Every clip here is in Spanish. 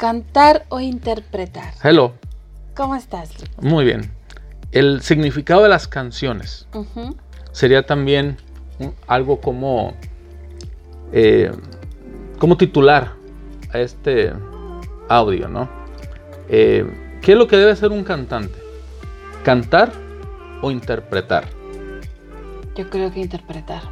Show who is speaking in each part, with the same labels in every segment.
Speaker 1: Cantar o interpretar.
Speaker 2: Hello.
Speaker 1: ¿Cómo estás?
Speaker 2: Muy bien. El significado de las canciones sería también algo como, eh, como titular a este audio, ¿no? Eh, ¿Qué es lo que debe ser un cantante? ¿Cantar o interpretar?
Speaker 1: Yo creo que interpretar.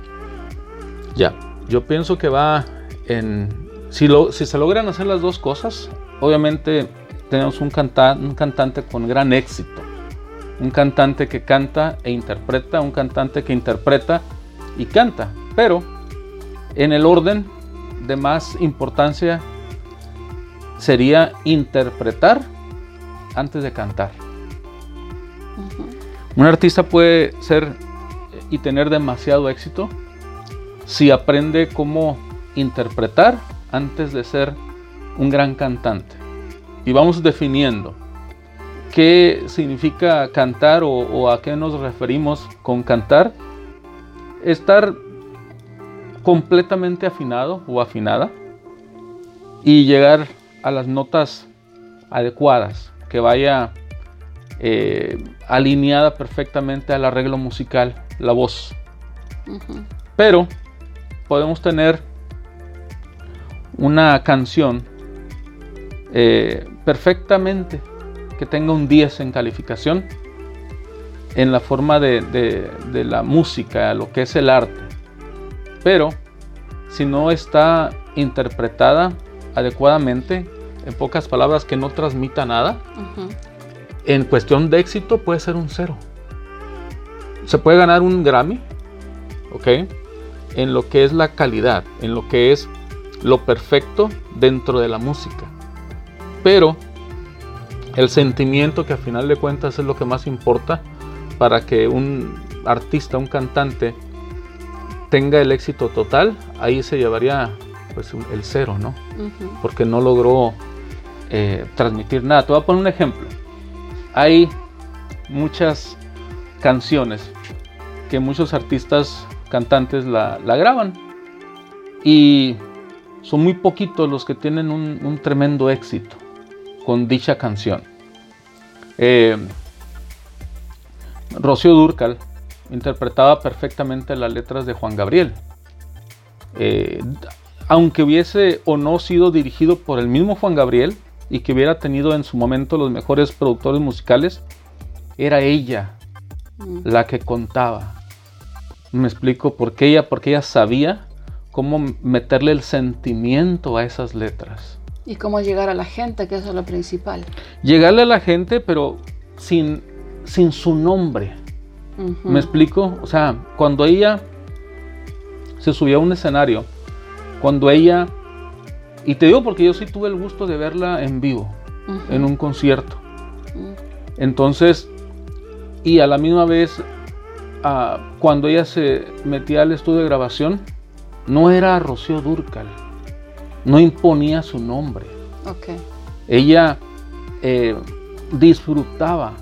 Speaker 2: Ya, yo pienso que va en... Si, lo, si se logran hacer las dos cosas, obviamente tenemos un, un cantante con gran éxito. Un cantante que canta e interpreta, un cantante que interpreta y canta. Pero en el orden de más importancia sería interpretar antes de cantar. Un artista puede ser y tener demasiado éxito si aprende cómo interpretar antes de ser un gran cantante. Y vamos definiendo qué significa cantar o, a qué nos referimos con cantar. Estar completamente afinado o afinada y llegar a las notas adecuadas, que vaya eh, alineada perfectamente al arreglo musical, la voz. Pero podemos tener una canción eh, perfectamente que tenga un 10 en calificación en la forma de, de, la música, lo que es el arte. Pero si no está interpretada adecuadamente, en pocas palabras, que no transmita nada, en cuestión de éxito puede ser un cero. Se puede ganar un Grammy, ¿ok? en lo que es la calidad, en lo que es lo perfecto dentro de la música. Pero el sentimiento que a final de cuentas es lo que más importa para que un artista, un cantante tenga el éxito total, ahí se llevaría pues el cero, ¿no? Porque no logró eh, transmitir nada. Te voy a poner un ejemplo. Hay muchas canciones que muchos artistas cantantes la, graban. Y son muy poquitos los que tienen un, tremendo éxito con dicha canción. Eh, Rocío Durcal interpretaba perfectamente las letras de Juan Gabriel. Eh, aunque hubiese o no sido dirigido por el mismo Juan Gabriel y que hubiera tenido en su momento los mejores productores musicales, era ella mm. la que contaba, me explico, porque ella, porque ella sabía cómo meterle el sentimiento a esas letras.
Speaker 1: Y cómo llegar a la gente, que eso es lo principal.
Speaker 2: Llegarle a la gente, pero sin, sin su nombre. ¿Me explico? O sea, cuando ella se subía a un escenario, cuando ella, y te digo porque yo sí tuve el gusto de verla en vivo, en un concierto. Entonces, y a la misma vez cuando ella se metía al estudio de grabación, no era Rocío Durcal, no imponía su nombre. Ella eh, disfrutaba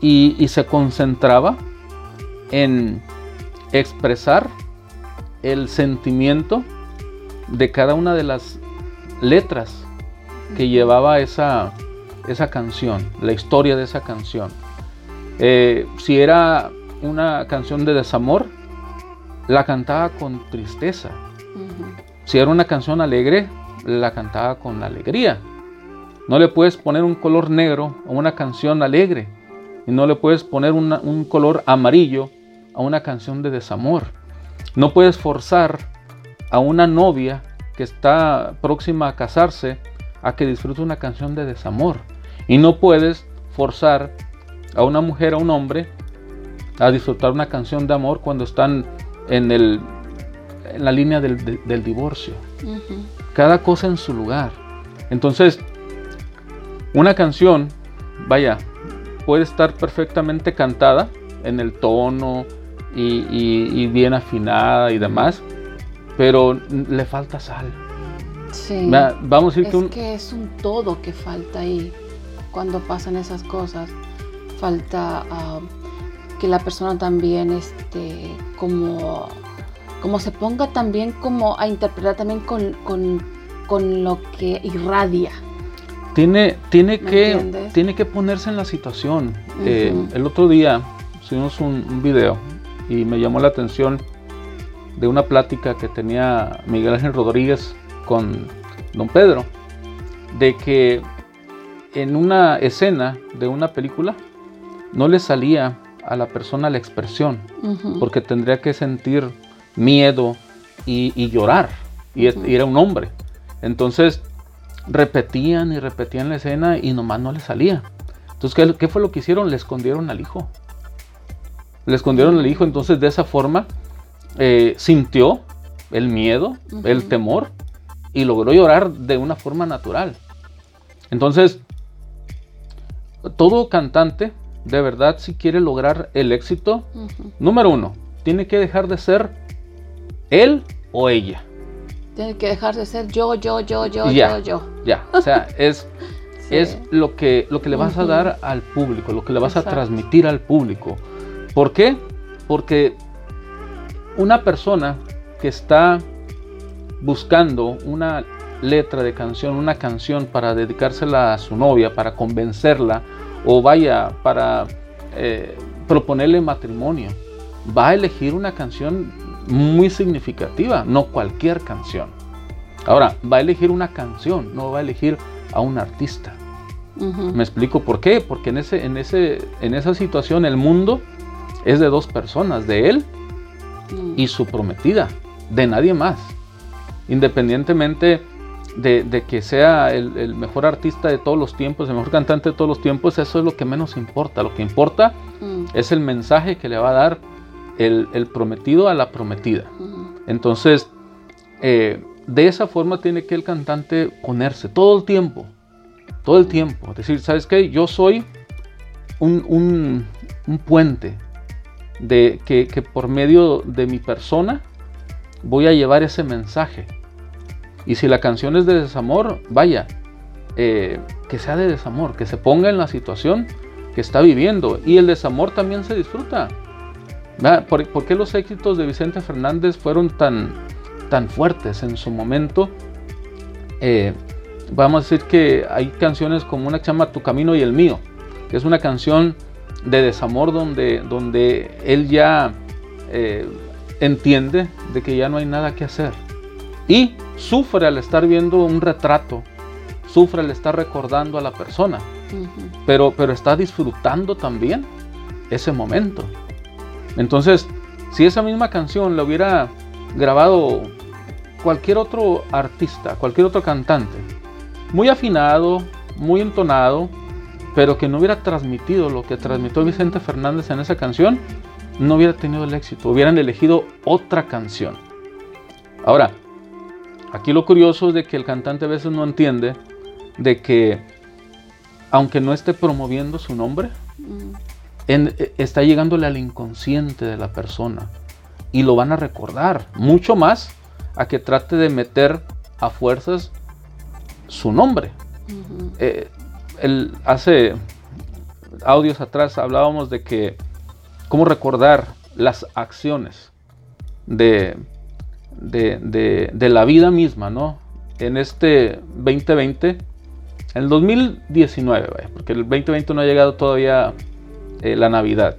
Speaker 2: y, se concentraba en expresar el sentimiento de cada una de las letras que llevaba esa, esa canción, la historia de esa canción. Eh, si era una canción de desamor, la cantaba con tristeza. Si era una canción alegre, la cantaba con alegría. No le puedes poner un color negro a una canción alegre y no le puedes poner un color amarillo a una canción de desamor. No puedes forzar a una novia que está próxima a casarse a que disfrute una canción de desamor. Y no puedes forzar a una mujer, a un hombre, a disfrutar una canción de amor cuando están en, el, en la línea del, divorcio. Cada cosa en su lugar. Entonces, una canción, vaya, puede estar perfectamente cantada en el tono y, bien afinada y demás, pero le falta sal.
Speaker 1: Sí. vamos a decir que, que es un todo que falta ahí cuando pasan esas cosas. Falta ah, que la persona también este, como, como se ponga también como a interpretar también con, con, lo que irradia.
Speaker 2: Tiene, tiene, que, tiene que ponerse en la situación. Eh, el otro día subimos un, video y me llamó la atención de una plática que tenía Miguel Ángel Rodríguez con don Pedro, de que en una escena de una película no le salía a la persona la expresión, porque tendría que sentir miedo y, llorar, y, era un hombre. Entonces repetían y repetían la escena y nomás no le salía. Entonces, ¿qué, fue lo que hicieron? Le escondieron al hijo. Le escondieron al hijo, entonces de esa forma eh, sintió el miedo, el temor, y logró llorar de una forma natural. Entonces, todo cantante, de verdad, si quiere lograr el éxito, número uno, tiene que dejar de ser él o ella.
Speaker 1: Tiene que dejar de ser yo, yo, yo, yo, yo, yo.
Speaker 2: Ya, o sea, es, es lo que, lo que le vas a dar al público, lo que le vas a transmitir al público. ¿Por qué? Porque una persona que está buscando una letra de canción, una canción para dedicársela a su novia, para convencerla, o vaya, para eh, proponerle matrimonio, va a elegir una canción muy significativa, no cualquier canción. Ahora, va a elegir una canción, no va a elegir a un artista. ¿Me explico por qué? Porque en, ese, en, ese, en esa situación el mundo es de dos personas, de él mm. y su prometida, de nadie más independientemente de, que sea el, mejor artista de todos los tiempos, el mejor cantante de todos los tiempos, eso es lo que menos importa. Lo que importa mm. es el mensaje que le va a dar el, prometido a la prometida. Entonces, eh, de esa forma tiene que el cantante ponerse todo el tiempo, todo el tiempo. Decir, ¿sabes qué? Yo soy un, puente de que, que por medio de mi persona voy a llevar ese mensaje y si la canción es de desamor, vaya, eh, que sea de desamor, que se ponga en la situación que está viviendo. Y el desamor también se disfruta. ¿Por, qué los éxitos de Vicente Fernández fueron tan, tan fuertes en su momento? Eh, vamos a decir que hay canciones como una que se llama Tu Camino y el Mío, que es una canción de desamor donde, donde él ya eh, entiende de que ya no hay nada que hacer. Y sufre al estar viendo un retrato, sufre al estar recordando a la persona, pero, pero está disfrutando también ese momento. Entonces, si esa misma canción la hubiera grabado cualquier otro artista, cualquier otro cantante, muy afinado, muy entonado, pero que no hubiera transmitido lo que transmitió Vicente Fernández en esa canción, no hubiera tenido el éxito, hubieran elegido otra canción. Ahora, Aquí lo curioso es de que el cantante a veces no entiende de que aunque no esté promoviendo su nombre, mm. e, está llegándole al inconsciente de la persona y lo van a recordar mucho más a que trate de meter a fuerzas su nombre. Eh, hace audios atrás hablábamos de que cómo recordar las acciones de de, la vida misma, ¿no? En este 2020, en el 2019, porque el 2020 no ha llegado todavía eh, la Navidad.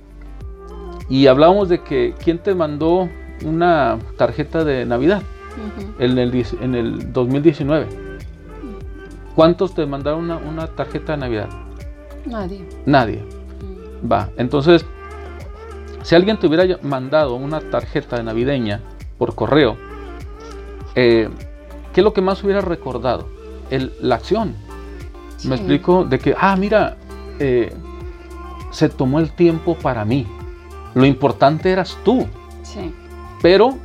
Speaker 2: Y hablábamos de que quién te mandó una tarjeta de Navidad en, el, en, el, 2019. ¿Cuántos te mandaron una, tarjeta de Navidad?
Speaker 1: Nadie.
Speaker 2: Nadie. Va, entonces, si alguien te hubiera mandado una tarjeta navideña por correo, eh, ¿qué es lo que más hubiera recordado? la acción. Me explico de que, ah, mira, eh, se tomó el tiempo para mí. Lo importante eras tú. Sí. Pero...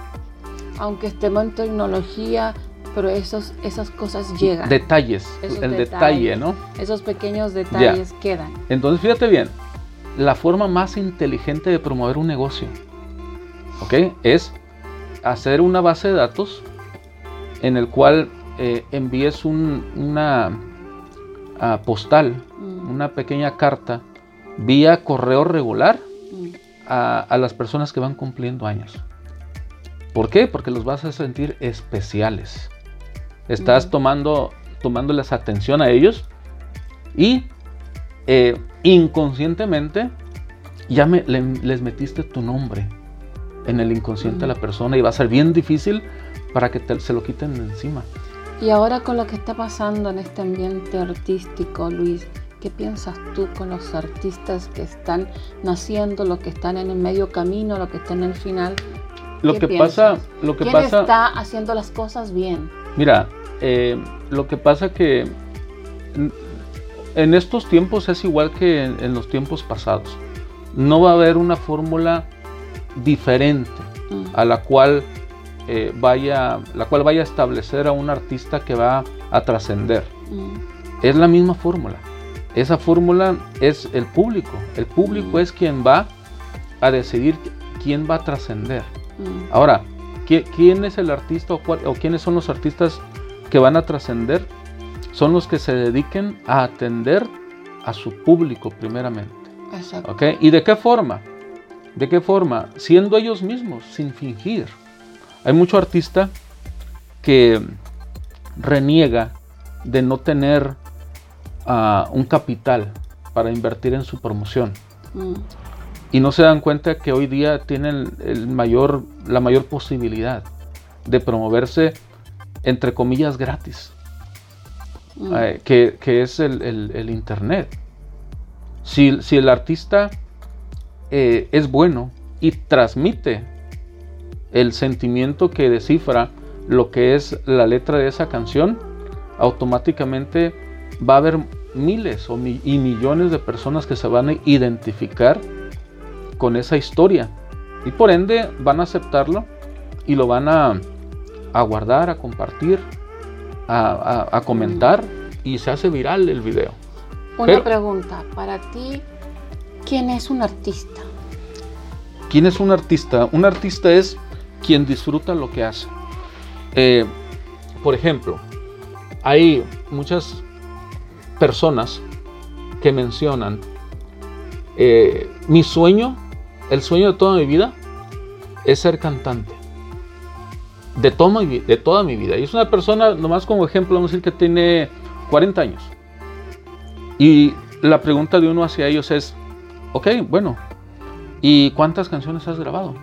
Speaker 1: Aunque estemos en tecnología, pero esos, esas cosas llegan.
Speaker 2: Detalles, el detalle, ¿no?
Speaker 1: Esos pequeños detalles quedan.
Speaker 2: Entonces, fíjate bien, la forma más inteligente de promover un negocio, ¿ok? Es hacer una base de datos en el cual eh, envíes una ah, postal, mm. una pequeña carta, vía correo regular mm. a, las personas que van cumpliendo años. ¿Por qué? Porque los vas a sentir especiales. Estás mm. tomando, tomándoles atención a ellos Y eh, inconscientemente ya me, les metiste tu nombre en el inconsciente de la persona y va a ser bien difícil para que se lo quiten encima.
Speaker 1: Y ahora con lo que está pasando en este ambiente artístico, Luis, ¿qué piensas tú con los artistas que están naciendo, los que están en el medio camino, los que están en el final?
Speaker 2: Lo que pasa, lo que
Speaker 1: ¿Quién
Speaker 2: pasa,
Speaker 1: está haciendo las cosas bien?
Speaker 2: Mira, eh, lo que pasa que en estos tiempos es igual que en, los tiempos pasados. No va a haber una fórmula diferente mm. a la cual eh, vaya, la cual vaya a establecer a un artista que va a trascender. Mm. Es la misma fórmula. Esa fórmula es el público. El público mm. es quien va a decidir quién va a trascender. Ahora, ¿quién es el artista o, o quiénes son los artistas que van a trascender? son los que se dediquen a atender a su público primeramente. Exacto. ¿Y de qué forma? ¿De qué forma? Siendo ellos mismos, sin fingir. Hay mucho artista que reniega de no tener ah, un capital para invertir en su promoción. Mm. Y no se dan cuenta que hoy día tienen el mayor, la mayor posibilidad de promoverse, entre comillas, gratis. Mm. Eh, que, es el, Internet. Si, el artista eh, es bueno y transmite el sentimiento que descifra lo que es la letra de esa canción, automáticamente va a haber miles o y millones de personas que se van a identificar con esa historia y por ende van a aceptarlo y lo van a, a guardar, a compartir a, comentar y se hace viral el video.
Speaker 1: Una pregunta, para ti, ¿quién es un artista?
Speaker 2: ¿Quién es un artista? Un artista es quien disfruta lo que hace. Eh, por ejemplo, hay muchas personas que mencionan eh, mi sueño, el sueño de toda mi vida es ser cantante de, toda mi, de toda mi vida. Y es una persona, nomás como ejemplo, vamos a decir que tiene 40 años. Y la pregunta de uno hacia ellos es, ok, bueno, ¿y cuántas canciones has grabado?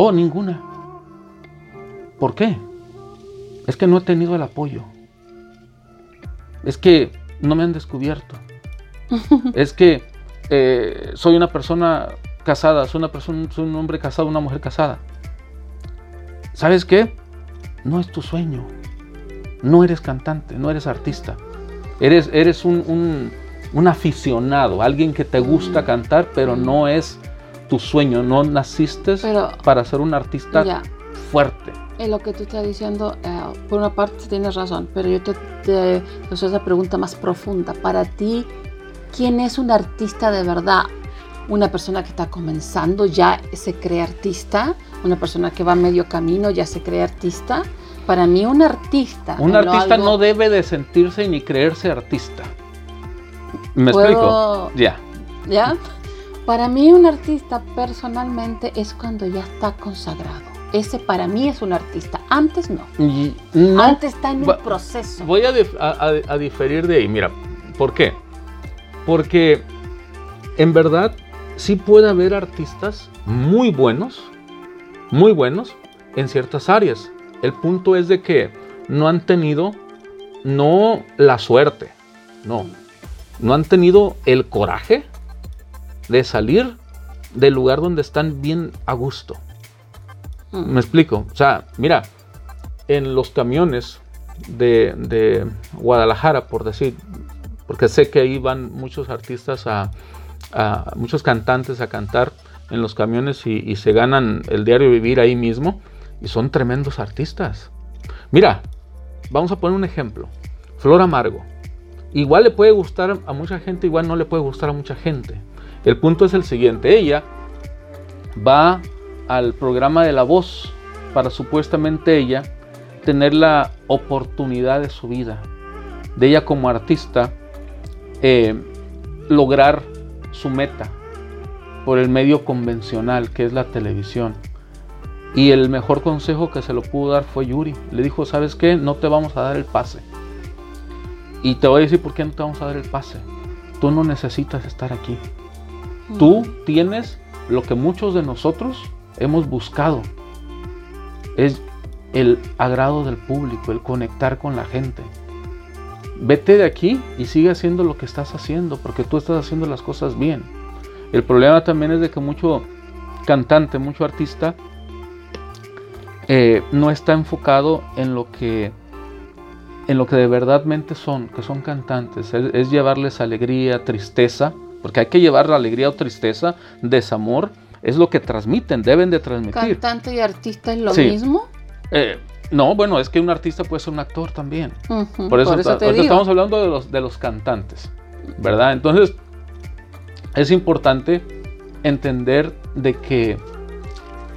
Speaker 2: Oh, ninguna. ¿Por qué? Es que no he tenido el apoyo. Es que no me han descubierto. es que eh, soy una persona casada, soy una persona, soy un hombre casado, una mujer casada. ¿Sabes qué? No es tu sueño. No eres cantante, no eres artista. Eres, eres un, aficionado, alguien que te gusta cantar, pero no es tu sueño. No naciste para ser un artista fuerte.
Speaker 1: En lo que tú estás diciendo, eh, por una parte tienes razón, pero yo te, te esa pregunta más profunda. Para ti, ¿quién es un artista de verdad? ¿Una persona que está comenzando ya se cree artista? una persona que va a medio camino ya se cree artista. Para mí un artista...
Speaker 2: Un artista no debe de sentirse ni creerse artista. ¿Me explico? Ya.
Speaker 1: ¿Ya? Para mí un artista personalmente es cuando ya está consagrado. Ese para mí es un artista. Antes no. Antes está en un proceso.
Speaker 2: Voy a, a, diferir de ahí. Mira, ¿por qué? Porque en verdad sí puede haber artistas muy buenos muy buenos en ciertas áreas. El punto es de que no han tenido, no la suerte, no, no han tenido el coraje de salir del lugar donde están bien a gusto. Mm. Me explico. O sea, mira, en los camiones de, Guadalajara, por decir, porque sé que ahí van muchos artistas a muchos cantantes a cantar en los camiones y, se ganan el diario vivir ahí mismo y son tremendos artistas. Mira, vamos a poner un ejemplo. Flor Amargo. Igual le puede gustar a mucha gente, igual no le puede gustar a mucha gente. El punto es el siguiente. Ella va al programa de La Voz para supuestamente ella tener la oportunidad de su vida, de ella como artista, eh, lograr su meta, por el medio convencional que es la televisión. Y el mejor consejo que se lo pudo dar fue Yuri. Le dijo, ¿sabes qué? No te vamos a dar el pase. Y te voy a decir por qué no te vamos a dar el pase. Tú no necesitas estar aquí. Tú tienes lo que muchos de nosotros hemos buscado. Es el agrado del público, el conectar con la gente. Vete de aquí y sigue haciendo lo que estás haciendo, porque tú estás haciendo las cosas bien. El problema también es de que mucho cantante, mucho artista, eh, no está enfocado en lo que en lo que de verdadmente son, que son cantantes, es, llevarles alegría, tristeza, porque hay que llevar alegría o tristeza, desamor, es lo que transmiten, deben de transmitir.
Speaker 1: ¿Cantante y artista es lo mismo?
Speaker 2: Eh, no, bueno, es que un artista puede ser un actor también. por eso, estamos hablando de los, de los cantantes, ¿verdad? Entonces, es importante entender de que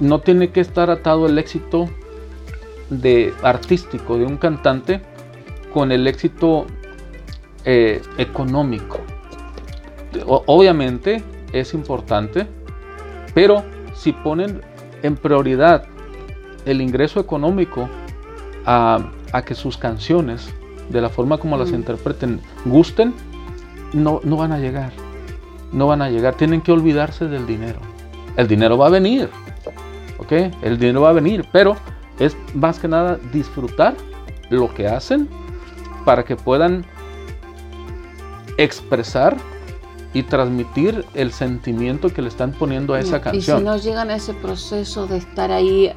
Speaker 2: no tiene que estar atado el éxito de artístico de un cantante con el éxito eh, económico. Obviamente es importante, pero si ponen en prioridad el ingreso económico a, que sus canciones, de la forma como las mm. interpreten, gusten, no, no van a llegar. No van a llegar. Tienen que olvidarse del dinero. El dinero va a venir. ¿Ok? El dinero va a venir. Pero es más que nada disfrutar lo que hacen para que puedan expresar y transmitir el sentimiento que le están poniendo a esa canción.
Speaker 1: Y si no llegan a ese proceso de estar ahí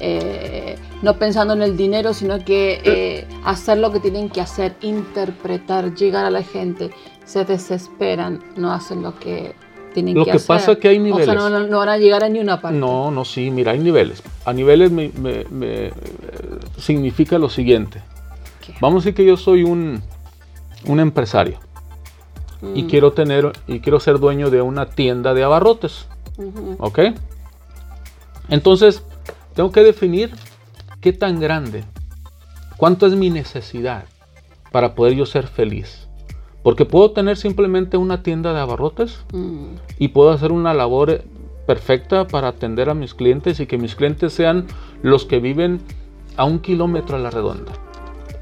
Speaker 1: eh, no pensando en el dinero, sino que eh, hacer lo que tienen que hacer, interpretar, llegar a la gente, se desesperan, no hacen lo que tienen
Speaker 2: que, hacer. Lo que pasa es que hay niveles. O
Speaker 1: sea, no, van a llegar a ni una parte.
Speaker 2: No, no, sí, mira, hay niveles. A niveles me, me, significa lo siguiente. Vamos a decir que yo soy un, un empresario y mm. quiero tener y quiero ser dueño de una tienda de abarrotes. ¿Ok? Entonces, tengo que definir qué tan grande, cuánto es mi necesidad para poder yo ser feliz. Porque puedo tener simplemente una tienda de abarrotes mm. y puedo hacer una labor perfecta para atender a mis clientes y que mis clientes sean los que viven a un kilómetro a la redonda.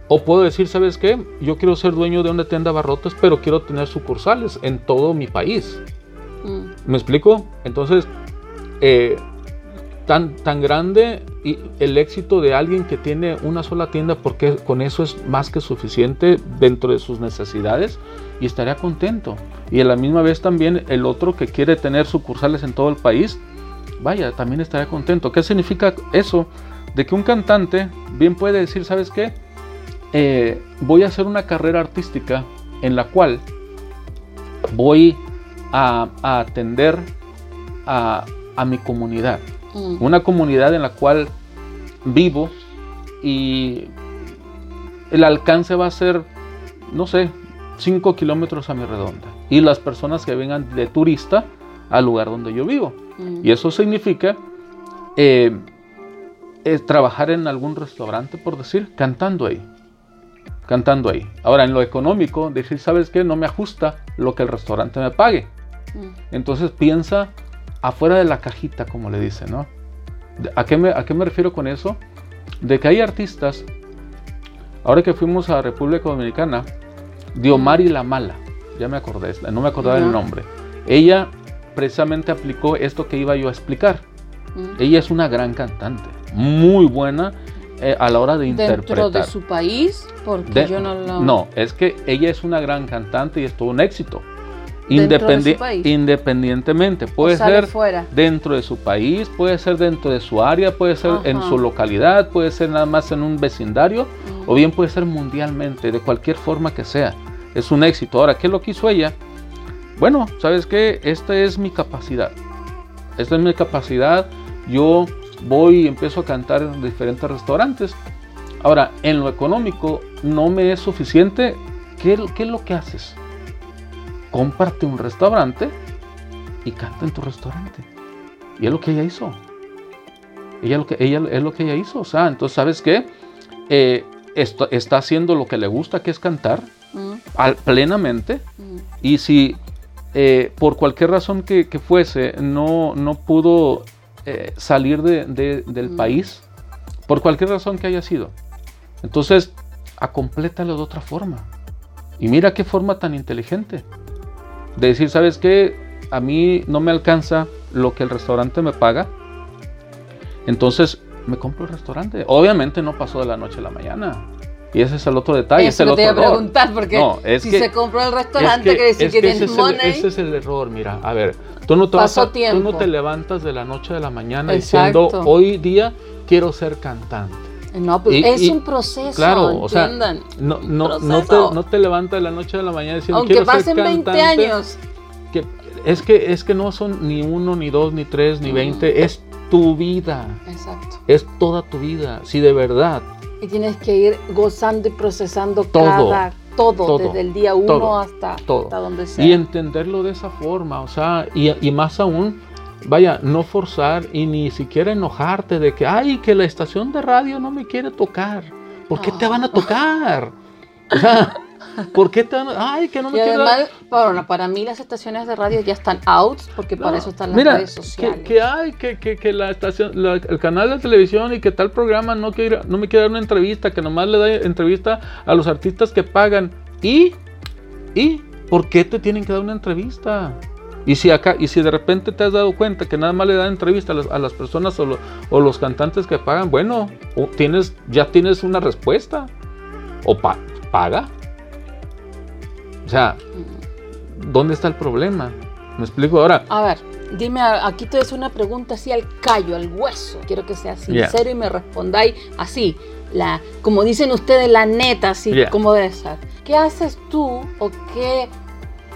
Speaker 2: O puedo decir, ¿sabes qué? Yo quiero ser dueño de una tienda de abarrotes, pero quiero tener sucursales en todo mi país. Mm. ¿Me explico? Entonces, eh, tan, tan grande y el éxito de alguien que tiene una sola tienda porque con eso es más que suficiente dentro de sus necesidades y estaría contento. Y a la misma vez también el otro que quiere tener sucursales en todo el país, vaya, también estaría contento. ¿Qué significa eso? De que un cantante bien puede decir, ¿sabes qué? Eh, voy a hacer una carrera artística en la cual voy a, atender a, a mi comunidad Mm. Una comunidad en la cual vivo y el alcance va a ser, no sé, 5 kilómetros a mi redonda. Y las personas que vengan de turista al lugar donde yo vivo. Mm. Y eso significa eh, eh, trabajar en algún restaurante, por decir, cantando ahí. Cantando ahí. Ahora, en lo económico, decir, ¿sabes qué? No me ajusta lo que el restaurante me pague. Mm. Entonces piensa afuera de la cajita, como le dicen, ¿no? ¿A qué, me, ¿A qué me refiero con eso? De que hay artistas, ahora que fuimos a República Dominicana, Diomari La Mala, ya me acordé, no me acordaba el nombre, ella precisamente aplicó esto que iba yo a explicar. Ella es una gran cantante, muy buena eh, a la hora de interpretar. ¿Dentro
Speaker 1: de su país? Porque yo no lo...
Speaker 2: No, es que ella es una gran cantante y es todo un éxito. Independientemente, puede ser dentro de su país, puede ser dentro de su área, puede ser en su localidad, puede ser nada más en un vecindario, o bien puede ser mundialmente, de cualquier forma que sea. Es un éxito. Ahora, ¿qué es lo que hizo ella? Bueno, ¿sabes qué? Esta es mi capacidad. Esta es mi capacidad. Yo voy y empiezo a cantar en diferentes restaurantes. Ahora, en lo económico no me es suficiente. ¿Qué, qué es lo que haces? cómprate un restaurante y canta en tu restaurante. Y es lo que ella hizo. Ella, lo que, ella es lo que ella hizo. O sea, entonces, ¿sabes qué? Eh, está haciendo lo que le gusta, que es cantar, mm. plenamente. Mm. Y si eh, por cualquier razón que, fuese no, no pudo eh, salir del mm. país, por cualquier razón que haya sido, entonces, acomplétalo de otra forma. Y mira qué forma tan inteligente de decir, ¿sabes qué? A mí no me alcanza lo que el restaurante me paga. Entonces me compro el restaurante. Obviamente no pasó de la noche a la mañana. Y ese es el otro detalle.
Speaker 1: Eso
Speaker 2: es
Speaker 1: te iba a preguntar, porque si se compró el restaurante, quiere decir que, ese,
Speaker 2: es el, ese es el error, mira. A ver, tú no, te tú no te levantas de la noche a la mañana diciendo, hoy día quiero ser cantante.
Speaker 1: No, pues es un proceso.
Speaker 2: Claro, o sea, no, no, no, te, no te levantas de la noche a la mañana diciendo,
Speaker 1: Aunque
Speaker 2: quiero
Speaker 1: pasen
Speaker 2: ser
Speaker 1: cantante. 20 años.
Speaker 2: Que, es, que, es que no son ni uno, ni dos, ni tres, ni veinte. Es tu vida.
Speaker 1: Exacto.
Speaker 2: Es toda tu vida. Si de verdad
Speaker 1: y tienes que ir gozando y procesando todo, cada, todo, desde el día uno hasta, donde sea.
Speaker 2: Y entenderlo de esa forma, o sea, y, y, más aún, vaya, no forzar y ni siquiera enojarte de que, ay, que la estación de radio no me quiere tocar. ¿Por qué te van a tocar? O sea, ¿Por qué tan.? Ay, que no me y además,
Speaker 1: bueno, para mí las estaciones de radio ya están out porque para eso están las redes sociales.
Speaker 2: Que, que hay, que, que, que, la estación, el canal de televisión y que tal programa no, quiere, no me quiere dar una entrevista, que nomás le da entrevista a los artistas que pagan. ¿Y? ¿Y? ¿Por qué te tienen que dar una entrevista? Y si acá, y si de repente te has dado cuenta que nada más le dan entrevista a las, personas o, o, los cantantes que pagan, bueno, tienes, ya tienes una respuesta. O paga. O sea, ¿dónde está el problema? ¿Me explico ahora?
Speaker 1: A ver, dime, aquí te hago una pregunta así al callo, al hueso. Quiero que sea sincero y me respondáis así, la, como dicen ustedes, la neta, así como debe ser. ¿Qué haces tú o qué,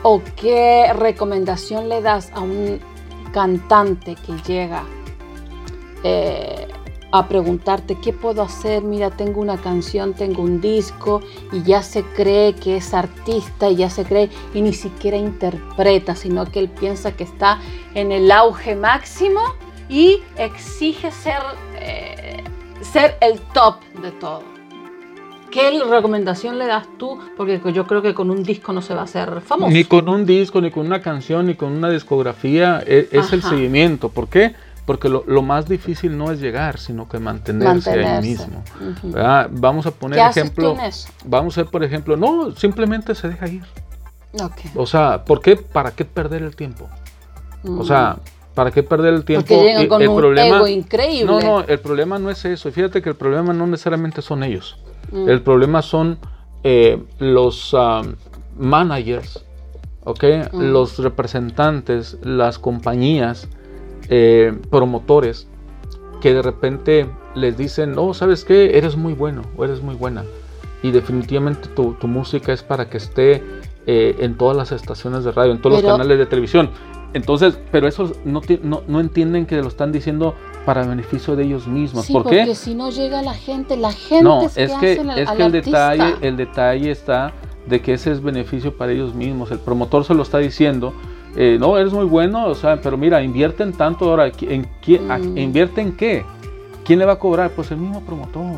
Speaker 1: o qué recomendación le das a un cantante que llega eh, a preguntarte qué puedo hacer, mira, tengo una canción, tengo un disco y ya se cree que es artista y ya se cree y ni siquiera interpreta, sino que él piensa que está en el auge máximo y exige ser, eh, ser el top de todo. ¿Qué recomendación le das tú? Porque yo creo que con un disco no se va a hacer famoso.
Speaker 2: Ni con un disco, ni con una canción, ni con una discografía. E, es, el seguimiento. ¿Por qué? Porque lo, más difícil no es llegar, sino que mantenerse, ahí mismo. Vamos a poner ejemplo. Vamos a ver, por ejemplo, no, simplemente se deja ir. O sea, ¿por qué? ¿Para qué perder el tiempo? O sea, ¿para qué perder el tiempo?
Speaker 1: Porque con el un problema, ego increíble.
Speaker 2: No, no, el problema no es eso. Fíjate que el problema no necesariamente son ellos. Mm. El problema son eh, los um, managers, ¿ok? Mm. Los representantes, las compañías eh, promotores que de repente les dicen, no, ¿sabes qué? Eres muy bueno o eres muy buena. Y definitivamente tu, música es para que esté eh, en todas las estaciones de radio, en todos los canales de televisión. Entonces, pero eso no, no, entienden que lo están diciendo para beneficio de ellos mismos. ¿Por qué?
Speaker 1: Porque si no llega la gente, la gente
Speaker 2: no, es, que, es que el detalle, el detalle está de que ese es beneficio para ellos mismos. El promotor se lo está diciendo eh, no, eres muy bueno, o sea, pero mira, invierten tanto ahora, ¿en, quién, mm. ¿invierte en qué? ¿Quién le va a cobrar? Pues el mismo promotor.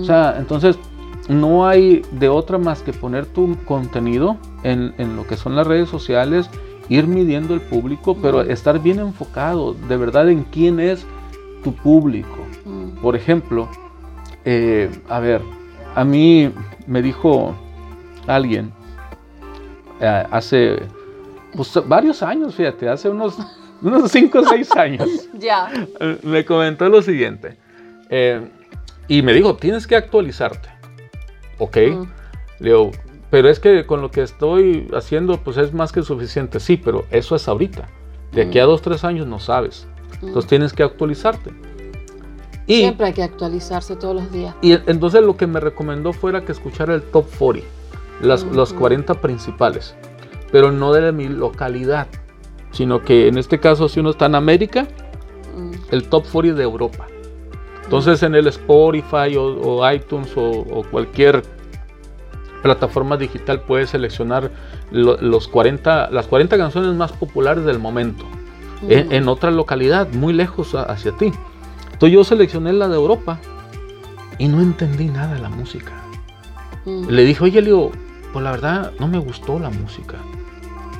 Speaker 2: O sea, mm. entonces no hay de otra más que poner tu contenido en, lo que son las redes sociales, ir midiendo el público, pero mm. estar bien enfocado de verdad en quién es tu público. Por ejemplo, eh, a ver, a mí me dijo alguien eh, hace pues varios años, fíjate, hace unos, unos 5 o 6 años.
Speaker 1: ya.
Speaker 2: Me comentó lo siguiente. Eh, y me dijo, tienes que actualizarte. Ok. Le digo, pero es que con lo que estoy haciendo, pues es más que suficiente. Sí, pero eso es ahorita. De aquí a 2, 3 años no sabes. Entonces tienes que actualizarte.
Speaker 1: Y, Siempre hay que actualizarse todos los días.
Speaker 2: Y entonces lo que me recomendó fuera que escuchara el top 40, las, los 40 principales pero no de mi localidad, sino que en este caso si uno está en América, mm. el top 40 de Europa. Entonces en el Spotify o, iTunes o, cualquier plataforma digital puedes seleccionar los 40, las 40 canciones más populares del momento en, otra localidad, muy lejos hacia ti. Entonces yo seleccioné la de Europa y no entendí nada de la música. Mm. Le dije, oye, Leo, pues la verdad no me gustó la música.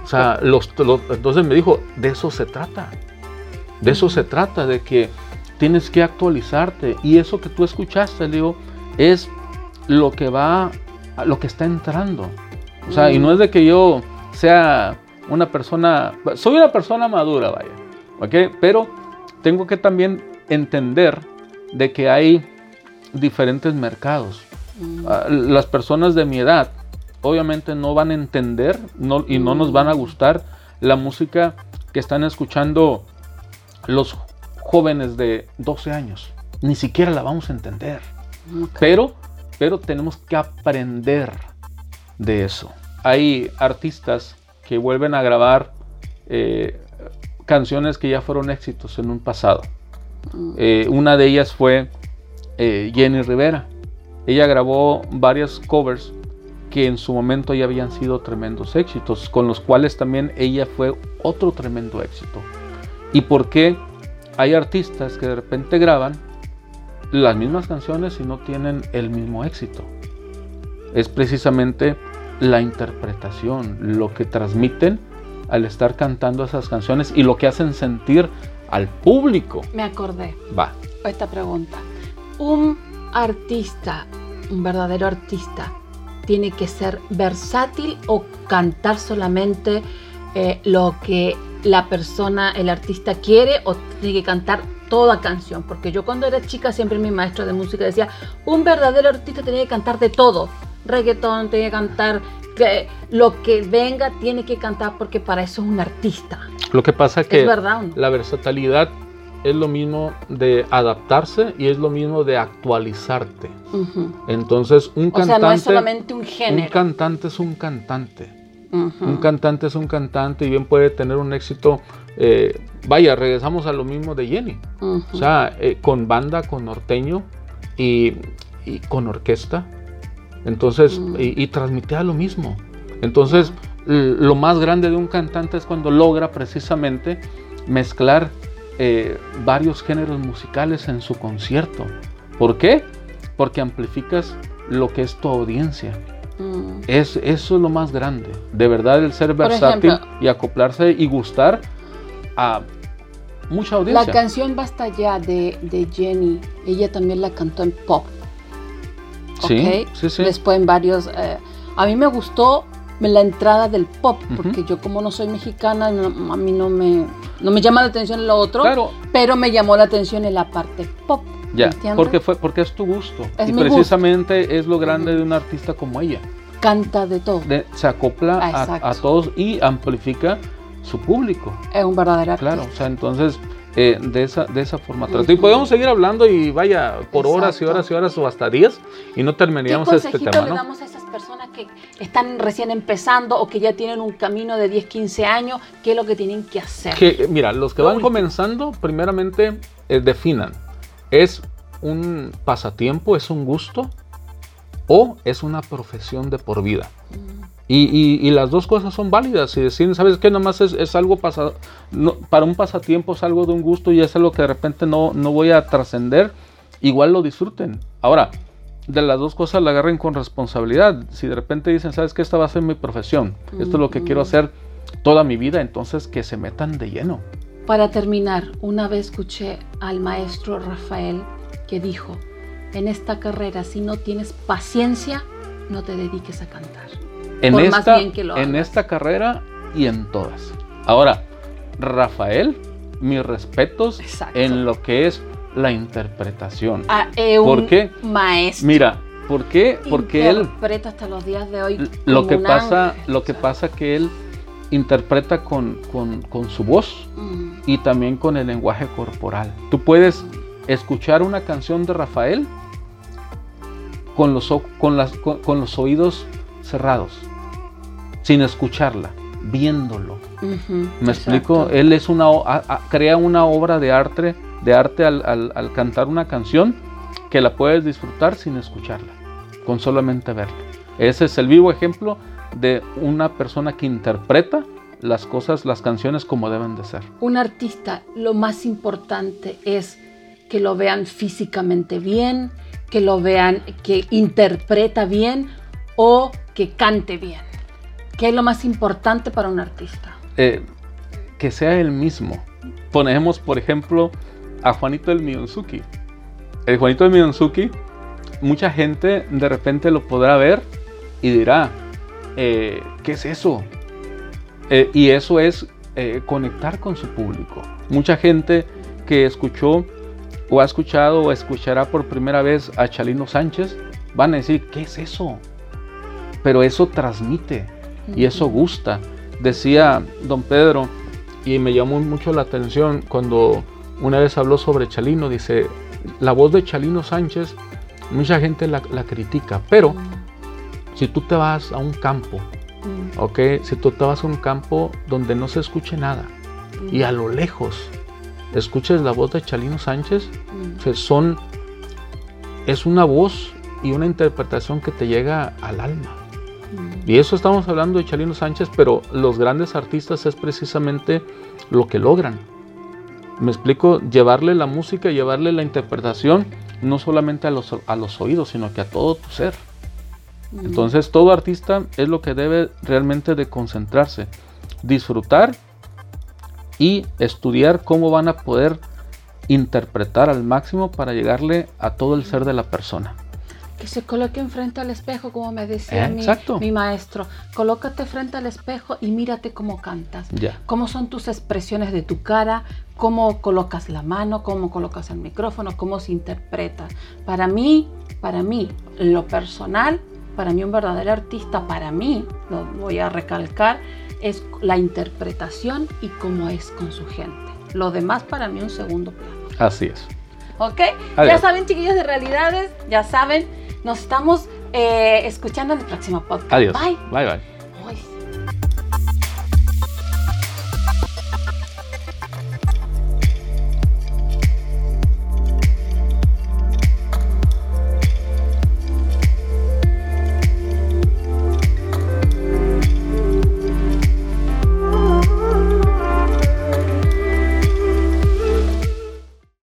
Speaker 2: O sea, los, entonces me dijo, de eso se trata. De eso se trata, de que tienes que actualizarte. Y eso que tú escuchaste, digo, es lo que va, lo que está entrando. O sea, y no es de que yo sea una persona, soy una persona madura, vaya, ¿ok? Pero tengo que también entender de que hay diferentes mercados. Ah, las personas de mi edad obviamente no van a entender y no nos van a gustar la música que están escuchando los jóvenes de 12 años. Ni siquiera la vamos a entender. Pero, pero tenemos que aprender de eso. Hay artistas que vuelven a grabar eh, canciones que ya fueron éxitos en un pasado. Mm. Eh, una de ellas fue eh, Jenny Rivera. Ella grabó varias covers que en su momento ya habían sido tremendos éxitos, con los cuales también ella fue otro tremendo éxito. ¿Y por qué hay artistas que de repente graban las mismas canciones y no tienen el mismo éxito? Es precisamente la interpretación, lo que transmiten al estar cantando esas canciones y lo que hacen sentir al público.
Speaker 1: Me acordé.
Speaker 2: Va.
Speaker 1: Esta pregunta. Un artista, un verdadero artista, tiene que ser versátil o cantar solamente eh, lo que la persona, el artista quiere o tiene que cantar toda canción. Porque yo cuando era chica siempre mi maestro de música decía, un verdadero artista tiene que cantar de todo. Reggaetón, tiene que cantar que lo que venga, tiene que cantar porque para eso es un artista.
Speaker 2: Lo que pasa es que la versatilidad es lo mismo de adaptarse y es lo mismo de actualizarte. Entonces, un cantante.
Speaker 1: no es solamente un género.
Speaker 2: Un cantante es un cantante. Un cantante es un cantante y bien puede tener un éxito. Eh, vaya, regresamos a lo mismo de Jenny. O sea, eh, con banda, con norteño y, con orquesta. Entonces, y, y, transmitía lo mismo. Entonces, lo más grande de un cantante es cuando logra precisamente mezclar eh, varios géneros musicales en su concierto. ¿Por qué? Porque amplificas lo que es tu audiencia. Mm. Es, eso es lo más grande. De verdad, el ser versátil y acoplarse y gustar a mucha audiencia.
Speaker 1: La canción Basta Ya de, Jenny, ella también la cantó en pop.
Speaker 2: Sí, sí, sí.
Speaker 1: Después en varios... Eh, a mí me gustó la entrada del pop, porque yo como no soy mexicana, a mí no me, no me llama la atención lo otro, pero me llamó la atención en la parte pop.
Speaker 2: Ya, porque, fue, porque es tu gusto. y precisamente es lo grande de un artista como ella.
Speaker 1: Canta de todo.
Speaker 2: se acopla a, todos y amplifica su público.
Speaker 1: Es un verdadero
Speaker 2: artista. Claro, o sea, entonces eh, de, esa, de esa forma. Y podemos seguir hablando y vaya por horas y horas y horas o hasta días y no terminaríamos este tema.
Speaker 1: le damos a esas personas que están recién empezando o que ya tienen un camino de 10, 15 años? ¿Qué es lo que tienen que hacer?
Speaker 2: Que, mira, los que van comenzando, primeramente eh, definan. ¿Es un pasatiempo, es un gusto o es una profesión de por vida? Mm. Y, las dos cosas son válidas. Si deciden, ¿sabes qué? Nomás es, es algo pasado, para un pasatiempo es algo de un gusto y es algo que de repente no, no voy a trascender, igual lo disfruten. Ahora, de las dos cosas la agarren con responsabilidad. Si de repente dicen, ¿sabes qué? Esta va a ser mi profesión, esto es lo que quiero hacer toda mi vida, entonces que se metan de lleno.
Speaker 1: Para terminar, una vez escuché al maestro Rafael que dijo, en esta carrera si no tienes paciencia, no te dediques a cantar
Speaker 2: en, esta, en esta carrera y en todas. Ahora, Rafael, mis respetos en lo que es la interpretación.
Speaker 1: Ah, eh, ¿Por qué? Maestro.
Speaker 2: Mira, ¿por qué? Porque él
Speaker 1: interpreta hasta los días de hoy.
Speaker 2: Lo que pasa, lo que pasa que él interpreta con, su voz mm. y también con el lenguaje corporal. Tú puedes escuchar una canción de Rafael con los, con las, con los oídos cerrados sin escucharla, viéndolo. ¿Me explico? Él es una, crea una obra de arte, de arte al, cantar una canción que la puedes disfrutar sin escucharla, con solamente verla. Ese es el vivo ejemplo de una persona que interpreta las cosas, las canciones como deben de ser.
Speaker 1: Un artista, lo más importante es que lo vean físicamente bien, que lo vean que interpreta bien o que cante bien. ¿Qué es lo más importante para un artista?
Speaker 2: Eh, que sea el mismo. Ponemos, por ejemplo, a Juanito del Miyonzuki. El Juanito del Miyonzuki, mucha gente de repente lo podrá ver y dirá, eh, ¿qué es eso? Eh, y eso es eh, conectar con su público. Mucha gente que escuchó o ha escuchado o escuchará por primera vez a Chalino Sánchez van a decir, ¿qué es eso? Pero eso transmite y eso gusta. Decía don Pedro, y me llamó mucho la atención cuando una vez habló sobre Chalino, dice, la voz de Chalino Sánchez, mucha gente la, critica, pero si tú te vas a un campo, ok, si tú te vas a un campo donde no se escuche nada y a lo lejos escuches la voz de Chalino Sánchez, son, es una voz y una interpretación que te llega al alma. Y eso estamos hablando de Chalino Sánchez, pero los grandes artistas es precisamente lo que logran. Me explico, llevarle la música, llevarle la interpretación, no solamente a los, a los oídos, sino que a todo tu ser. Entonces todo artista es lo que debe realmente de concentrarse, disfrutar y estudiar cómo van a poder interpretar al máximo para llegarle a todo el ser de la persona
Speaker 1: que se coloquen frente al espejo, como me decía mi, maestro. Colócate frente al espejo y mírate cómo cantas. Cómo son tus expresiones de tu cara, cómo colocas la mano, cómo colocas el micrófono, cómo se interpreta. Para mí, para mí, lo personal, para mí un verdadero artista, para mí, lo voy a recalcar, es la interpretación y cómo es con su gente. Lo demás para mí un segundo plano.
Speaker 2: Así es.
Speaker 1: ¿Ok? Ya saben, chiquillos de realidades, ya saben nos estamos eh, escuchando en el próximo podcast.
Speaker 2: Adiós. Bye. Bye, bye.